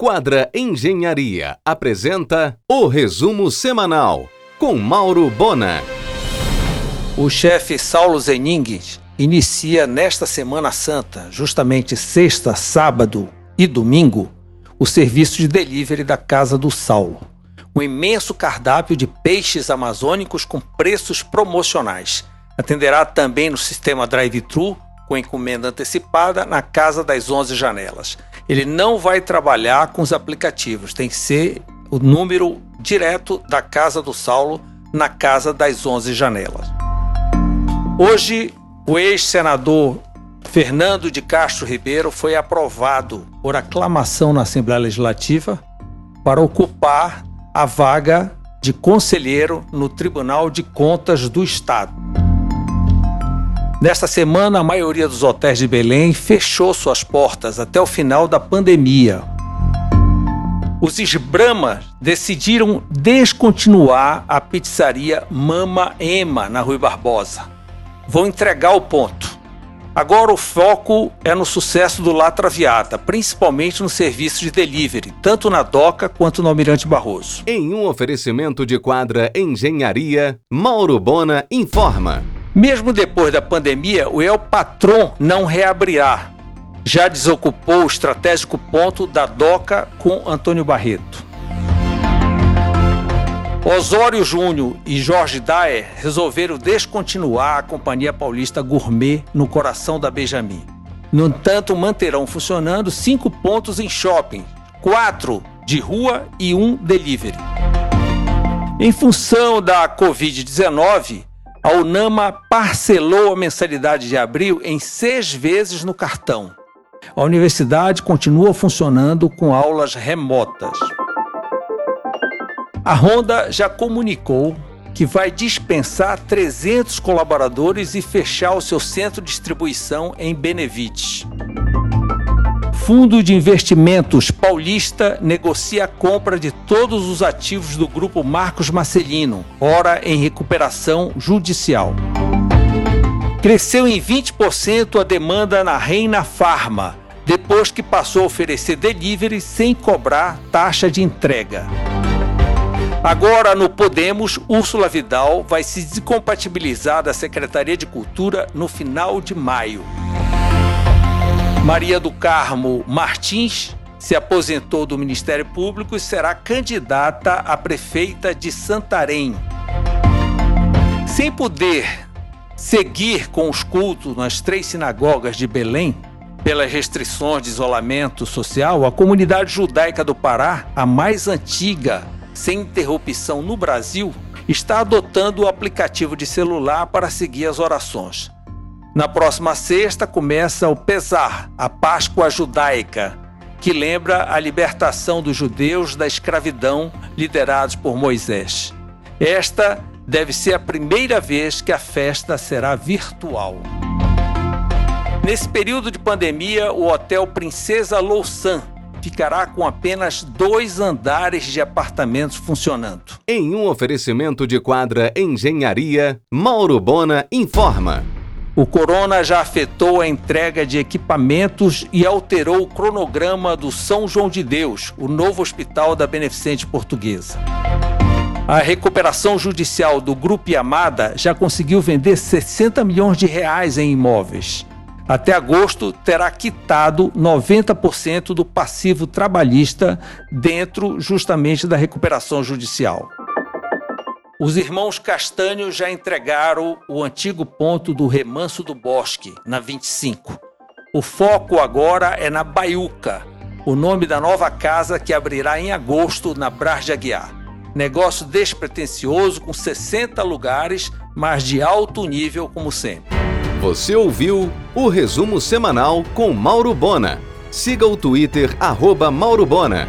Quadra Engenharia apresenta o resumo semanal com Mauro Bona. O chefe Saulo Zeningues inicia nesta Semana Santa, justamente sexta, sábado e domingo, o serviço de delivery da Casa do Saulo. Um imenso cardápio de peixes amazônicos com preços promocionais. Atenderá também no sistema drive-thru com encomenda antecipada na Casa das 11 Janelas ele não vai trabalhar com os aplicativos, tem que ser o número direto da casa do Saulo na casa das 11 janelas. Hoje, o ex-senador Fernando de Castro Ribeiro foi aprovado por aclamação na Assembleia Legislativa para ocupar a vaga de conselheiro no Tribunal de Contas do Estado. Nesta semana, a maioria dos hotéis de Belém fechou suas portas até o final da pandemia. Os Esbramas decidiram descontinuar a pizzaria Mama Ema na Rui Barbosa. Vão entregar o ponto. Agora o foco é no sucesso do La Traviata, principalmente no serviço de delivery, tanto na Doca quanto no Almirante Barroso. Em um oferecimento de quadra Engenharia, Mauro Bona informa. Mesmo depois da pandemia, o El Patron não reabrirá. Já desocupou o estratégico ponto da DOCA com Antônio Barreto. Osório Júnior e Jorge Daer resolveram descontinuar a Companhia Paulista Gourmet no coração da Benjamin. No entanto, manterão funcionando cinco pontos em shopping, quatro de rua e um delivery. Em função da Covid-19, a Unama parcelou a mensalidade de abril em seis vezes no cartão. A universidade continua funcionando com aulas remotas. A Honda já comunicou que vai dispensar 300 colaboradores e fechar o seu centro de distribuição em Benevides. Fundo de Investimentos Paulista negocia a compra de todos os ativos do grupo Marcos Marcelino, ora em recuperação judicial. Cresceu em 20% a demanda na Reina Farma, depois que passou a oferecer delivery sem cobrar taxa de entrega. Agora, no Podemos, Úrsula Vidal vai se descompatibilizar da Secretaria de Cultura no final de maio. Maria do Carmo Martins se aposentou do Ministério Público e será candidata a prefeita de Santarém. Sem poder seguir com os cultos nas três sinagogas de Belém, pelas restrições de isolamento social, a comunidade judaica do Pará, a mais antiga sem interrupção no Brasil, está adotando o aplicativo de celular para seguir as orações. Na próxima sexta começa o Pesar, a Páscoa judaica, que lembra a libertação dos judeus da escravidão liderados por Moisés. Esta deve ser a primeira vez que a festa será virtual. Nesse período de pandemia, o Hotel Princesa Louçã ficará com apenas dois andares de apartamentos funcionando. Em um oferecimento de quadra Engenharia, Mauro Bona informa. O corona já afetou a entrega de equipamentos e alterou o cronograma do São João de Deus, o novo hospital da Beneficente Portuguesa. A recuperação judicial do Grupo Yamada já conseguiu vender 60 milhões de reais em imóveis. Até agosto terá quitado 90% do passivo trabalhista dentro justamente da recuperação judicial. Os irmãos Castanho já entregaram o antigo ponto do Remanso do Bosque, na 25. O foco agora é na Baiuca, o nome da nova casa que abrirá em agosto na Bras de Aguiar. Negócio despretensioso com 60 lugares, mas de alto nível como sempre. Você ouviu o resumo semanal com Mauro Bona. Siga o Twitter arroba Mauro Bona.